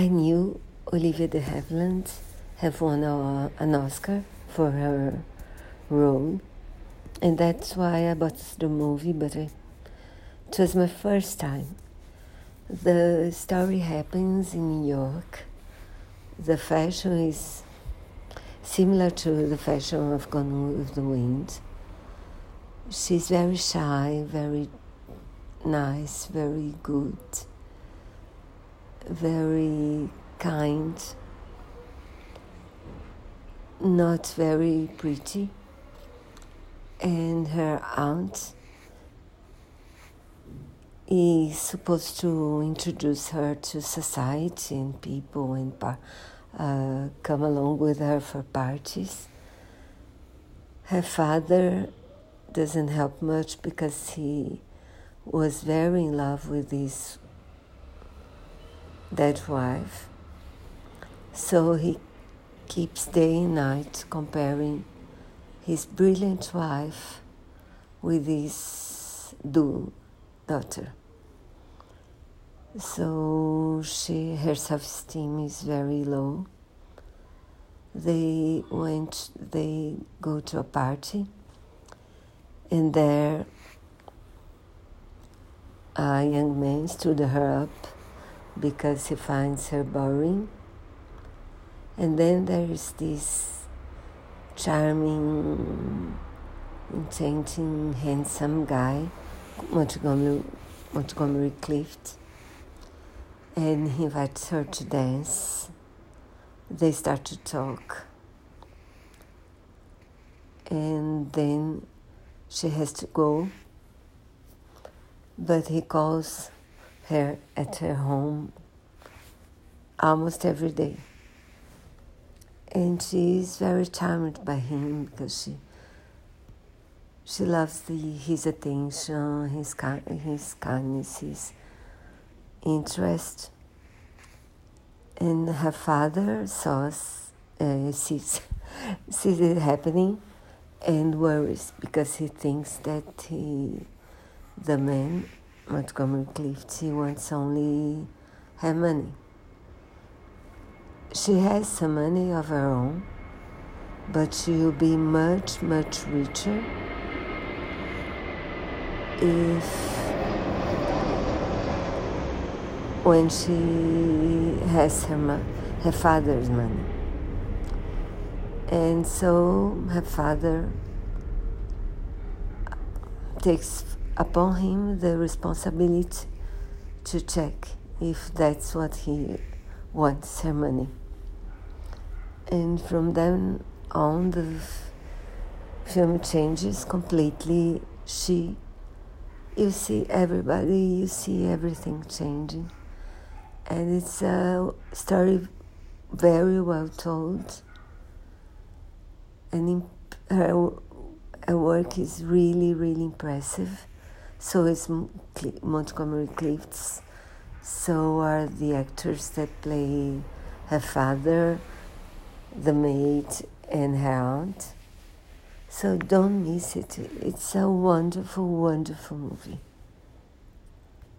I knew Olivia de Havilland have won a, an Oscar for her role, and that's why I bought the movie. But it was my first time. The story happens in New York. The fashion is similar to the fashion of Gone with the Wind. She's very shy, very nice, very good, very kind, not very pretty. And her aunt is supposed to introduce her to society and people and uh, come along with her for parties. Her father doesn't help much because he was very in love with his dead wife. So he keeps day and night comparing his brilliant wife with his do daughter. So she her self esteem is very low. They went they go to a party and there a young man stood her up because he finds her boring. And then there is this charming, enchanting, handsome guy, Montgomery, Montgomery Clift and he invites her to dance. They start to talk, and then she has to go, but he calls her at her home almost every day. And she is very charmed by him because she she loves the, his attention, his, his kindness, his interest. And her father saw, uh, sees, sees it happening and worries because he thinks that he, the man, Montgomery Clift, wants only her money. She has some money of her own, but she will be much, much richer if when she has her, her father's money. And so her father takes upon him the responsibility to check if that's what he wants her money. And from then on, the film changes completely. She, you see everybody, you see everything changing and it's a story very well told. And her, her work is really, really impressive. So is Montgomery Clift's. So are the actors that play her father, the maid, and her aunt. So don't miss it. It's a wonderful, wonderful movie.